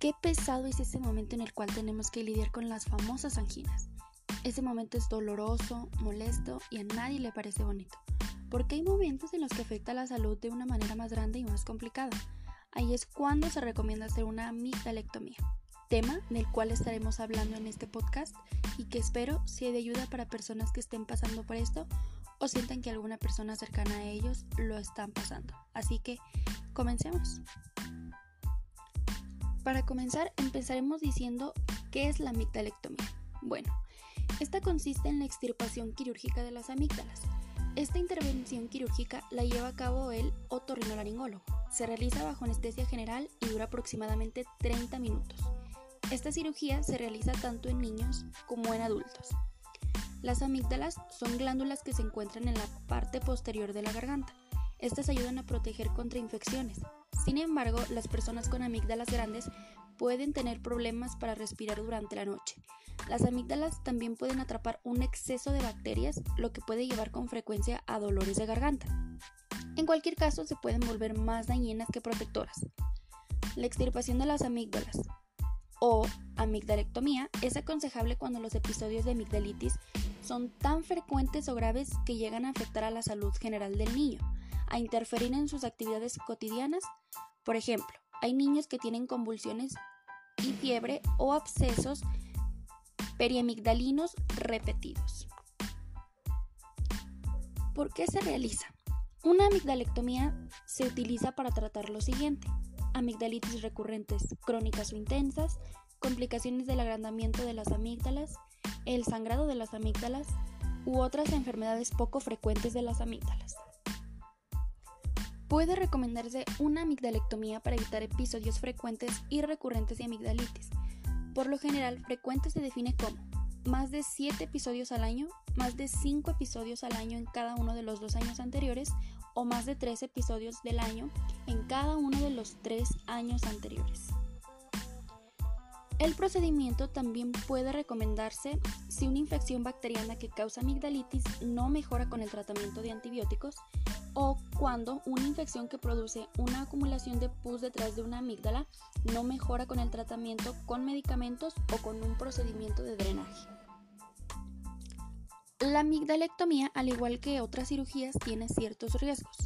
Qué pesado es ese momento en el cual tenemos que lidiar con las famosas anginas. Ese momento es doloroso, molesto y a nadie le parece bonito, porque hay momentos en los que afecta la salud de una manera más grande y más complicada. Ahí es cuando se recomienda hacer una amigdalectomía, tema del cual estaremos hablando en este podcast y que espero sea de ayuda para personas que estén pasando por esto o sientan que alguna persona cercana a ellos lo están pasando. Así que comencemos. Para comenzar, empezaremos diciendo qué es la amigdalectomía. Bueno, esta consiste en la extirpación quirúrgica de las amígdalas. Esta intervención quirúrgica la lleva a cabo el otorrinolaringólogo. Se realiza bajo anestesia general y dura aproximadamente 30 minutos. Esta cirugía se realiza tanto en niños como en adultos. Las amígdalas son glándulas que se encuentran en la parte posterior de la garganta. Estas ayudan a proteger contra infecciones. Sin embargo, las personas con amígdalas grandes pueden tener problemas para respirar durante la noche. Las amígdalas también pueden atrapar un exceso de bacterias, lo que puede llevar con frecuencia a dolores de garganta. En cualquier caso, se pueden volver más dañinas que protectoras. La extirpación de las amígdalas o amigdalectomía es aconsejable cuando los episodios de amigdalitis son tan frecuentes o graves que llegan a afectar a la salud general del niño, a interferir en sus actividades cotidianas. Por ejemplo, hay niños que tienen convulsiones y fiebre o abscesos periamigdalinos repetidos. ¿Por qué se realiza? Una amigdalectomía se utiliza para tratar lo siguiente: amigdalitis recurrentes crónicas o intensas, complicaciones del agrandamiento de las amígdalas, el sangrado de las amígdalas u otras enfermedades poco frecuentes de las amígdalas. Puede recomendarse una amigdalectomía para evitar episodios frecuentes y recurrentes de amigdalitis. Por lo general, frecuente se define como más de 7 episodios al año, más de 5 episodios al año en cada uno de los dos años anteriores o más de 3 episodios del año en cada uno de los 3 años anteriores. El procedimiento también puede recomendarse si una infección bacteriana que causa amigdalitis no mejora con el tratamiento de antibióticos o cuando una infección que produce una acumulación de pus detrás de una amígdala no mejora con el tratamiento con medicamentos o con un procedimiento de drenaje. La amigdalectomía, al igual que otras cirugías, tiene ciertos riesgos.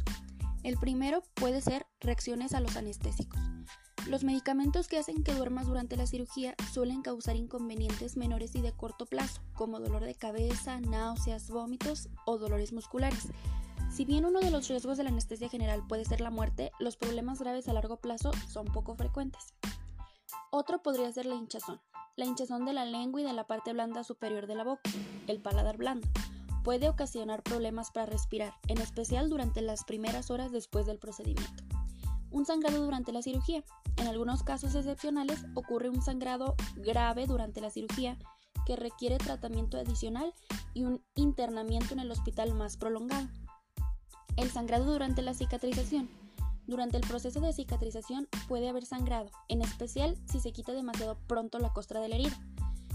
El primero puede ser reacciones a los anestésicos. Los medicamentos que hacen que duermas durante la cirugía suelen causar inconvenientes menores y de corto plazo, como dolor de cabeza, náuseas, vómitos o dolores musculares. Si bien uno de los riesgos de la anestesia general puede ser la muerte, los problemas graves a largo plazo son poco frecuentes. Otro podría ser la hinchazón la hinchazón de la lengua y de la parte blanda superior de la boca, el paladar blando. Puede ocasionar problemas para respirar, en especial durante las primeras horas después del procedimiento. Un sangrado durante la cirugía. En algunos casos excepcionales ocurre un sangrado grave durante la cirugía que requiere tratamiento adicional y un internamiento en el hospital más prolongado. El sangrado durante la cicatrización durante el proceso de cicatrización puede haber sangrado, en especial si se quita demasiado pronto la costra de la herida.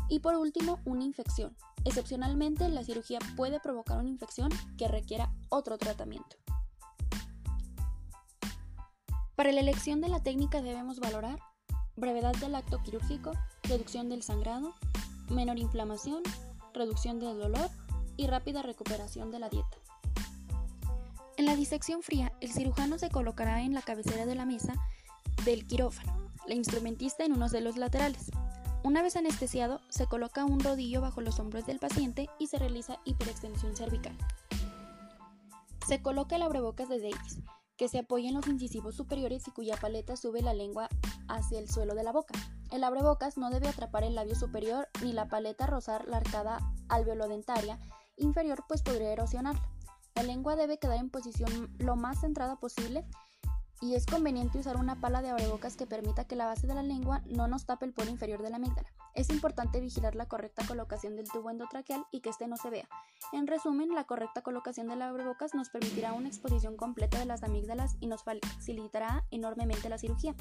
Y por último, una infección. Excepcionalmente, la cirugía puede provocar una infección que requiera otro tratamiento. Para la elección de la técnica debemos valorar brevedad del acto quirúrgico, reducción del sangrado, menor inflamación, reducción del dolor y rápida recuperación de la dieta. En la disección fría, el cirujano se colocará en la cabecera de la mesa del quirófano, la instrumentista en unos de los laterales. Una vez anestesiado, se coloca un rodillo bajo los hombros del paciente y se realiza hiperextensión cervical. Se coloca el abrebocas de Davis, que se apoya en los incisivos superiores y cuya paleta sube la lengua hacia el suelo de la boca. El abrebocas no debe atrapar el labio superior ni la paleta rozar la arcada alveolodentaria inferior, pues podría erosionarla. La lengua debe quedar en posición lo más centrada posible y es conveniente usar una pala de abrebocas que permita que la base de la lengua no nos tape el polo inferior de la amígdala. Es importante vigilar la correcta colocación del tubo endotraqueal y que éste no se vea. En resumen, la correcta colocación de la abrebocas nos permitirá una exposición completa de las amígdalas y nos facilitará enormemente la cirugía.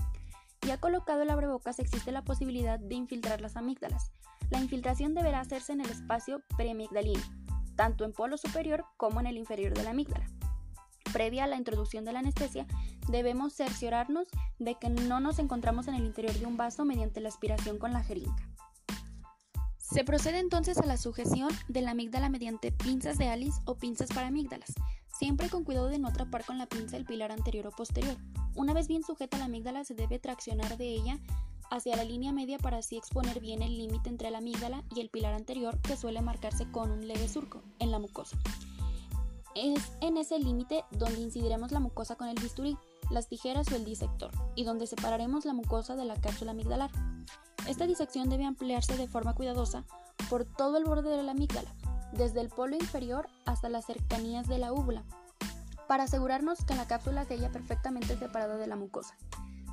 Ya colocado el abrebocas existe la posibilidad de infiltrar las amígdalas. La infiltración deberá hacerse en el espacio preamigdalino tanto en polo superior como en el inferior de la amígdala. previa a la introducción de la anestesia, debemos cerciorarnos de que no nos encontramos en el interior de un vaso mediante la aspiración con la jeringa. Se procede entonces a la sujeción de la amígdala mediante pinzas de Alice o pinzas para amígdalas, siempre con cuidado de no atrapar con la pinza el pilar anterior o posterior. Una vez bien sujeta la amígdala se debe traccionar de ella hacia la línea media para así exponer bien el límite entre la amígdala y el pilar anterior que suele marcarse con un leve surco en la mucosa. Es en ese límite donde incidiremos la mucosa con el bisturí, las tijeras o el disector, y donde separaremos la mucosa de la cápsula amigdalar. Esta disección debe ampliarse de forma cuidadosa por todo el borde de la amígdala, desde el polo inferior hasta las cercanías de la úvula, para asegurarnos que la cápsula se halla perfectamente separada de la mucosa.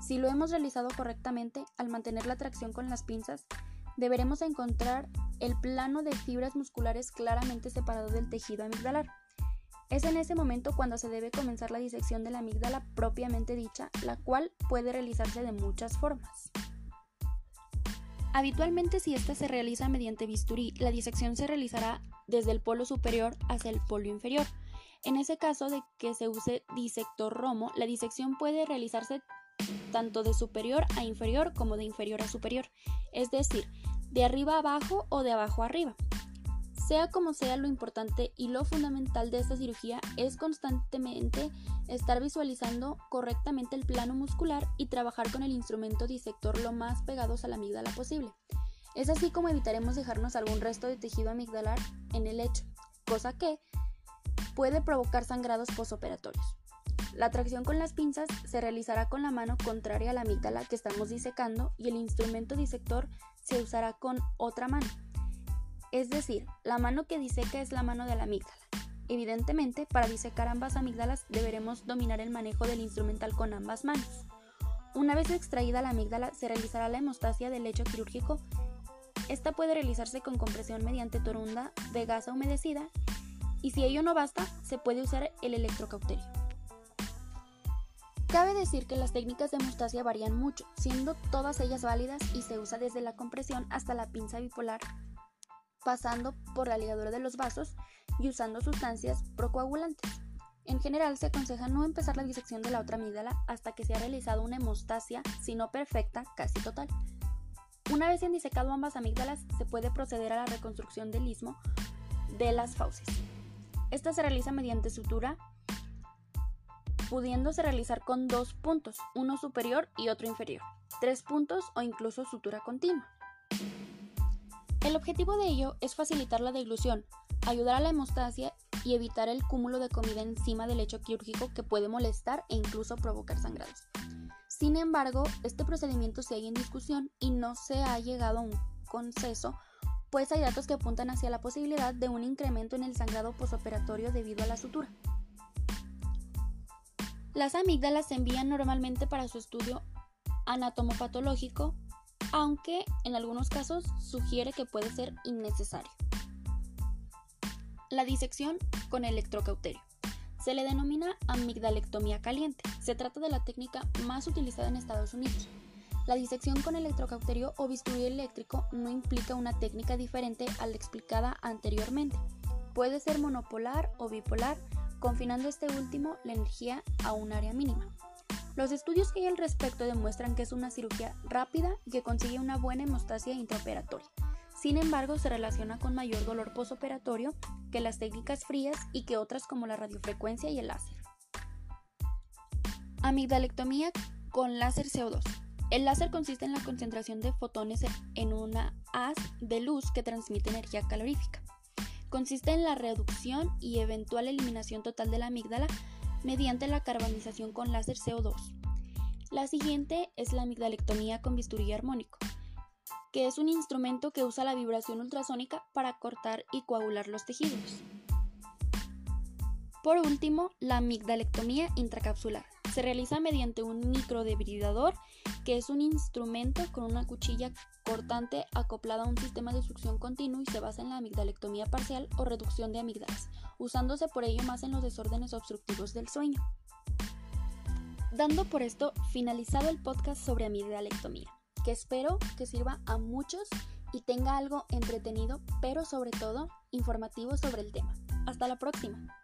Si lo hemos realizado correctamente, al mantener la tracción con las pinzas, deberemos encontrar el plano de fibras musculares claramente separado del tejido amigdalar. Es en ese momento cuando se debe comenzar la disección de la amígdala propiamente dicha, la cual puede realizarse de muchas formas. Habitualmente si ésta se realiza mediante bisturí, la disección se realizará desde el polo superior hacia el polo inferior. En ese caso de que se use disector romo, la disección puede realizarse tanto de superior a inferior como de inferior a superior, es decir, de arriba a abajo o de abajo a arriba. Sea como sea, lo importante y lo fundamental de esta cirugía es constantemente estar visualizando correctamente el plano muscular y trabajar con el instrumento disector lo más pegados a la amígdala posible. Es así como evitaremos dejarnos algún resto de tejido amigdalar en el lecho, cosa que puede provocar sangrados posoperatorios. La tracción con las pinzas se realizará con la mano contraria a la amígdala que estamos disecando y el instrumento disector se usará con otra mano. Es decir, la mano que diseca es la mano de la amígdala. Evidentemente, para disecar ambas amígdalas deberemos dominar el manejo del instrumental con ambas manos. Una vez extraída la amígdala, se realizará la hemostasia del lecho quirúrgico. Esta puede realizarse con compresión mediante torunda de gasa humedecida y si ello no basta, se puede usar el electrocauterio. Cabe decir que las técnicas de hemostasia varían mucho, siendo todas ellas válidas y se usa desde la compresión hasta la pinza bipolar pasando por la ligadura de los vasos y usando sustancias procoagulantes. En general se aconseja no empezar la disección de la otra amígdala hasta que se ha realizado una hemostasia, si no perfecta, casi total. Una vez han disecado ambas amígdalas, se puede proceder a la reconstrucción del istmo de las fauces. Esta se realiza mediante sutura, pudiéndose realizar con dos puntos, uno superior y otro inferior, tres puntos o incluso sutura continua. El objetivo de ello es facilitar la deglución, ayudar a la hemostasia y evitar el cúmulo de comida encima del lecho quirúrgico que puede molestar e incluso provocar sangrados. Sin embargo, este procedimiento sigue en discusión y no se ha llegado a un consenso, pues hay datos que apuntan hacia la posibilidad de un incremento en el sangrado posoperatorio debido a la sutura. Las amígdalas se envían normalmente para su estudio anatomopatológico aunque en algunos casos sugiere que puede ser innecesario. La disección con electrocauterio. Se le denomina amigdalectomía caliente. Se trata de la técnica más utilizada en Estados Unidos. La disección con electrocauterio o bisturí eléctrico no implica una técnica diferente a la explicada anteriormente. Puede ser monopolar o bipolar, confinando este último la energía a un área mínima. Los estudios que hay al respecto demuestran que es una cirugía rápida y que consigue una buena hemostasia intraoperatoria. Sin embargo, se relaciona con mayor dolor posoperatorio que las técnicas frías y que otras como la radiofrecuencia y el láser. Amigdalectomía con láser CO2. El láser consiste en la concentración de fotones en una haz de luz que transmite energía calorífica. Consiste en la reducción y eventual eliminación total de la amígdala mediante la carbonización con láser CO2. La siguiente es la amigdalectomía con bisturí armónico, que es un instrumento que usa la vibración ultrasónica para cortar y coagular los tejidos. Por último, la amigdalectomía intracapsular. Se realiza mediante un microdebridador, que es un instrumento con una cuchilla cortante acoplada a un sistema de succión continuo y se basa en la amigdalectomía parcial o reducción de amígdalas, usándose por ello más en los desórdenes obstructivos del sueño. Dando por esto finalizado el podcast sobre amigdalectomía, que espero que sirva a muchos y tenga algo entretenido, pero sobre todo informativo sobre el tema. Hasta la próxima.